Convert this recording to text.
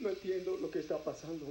No entiendo lo que está pasando.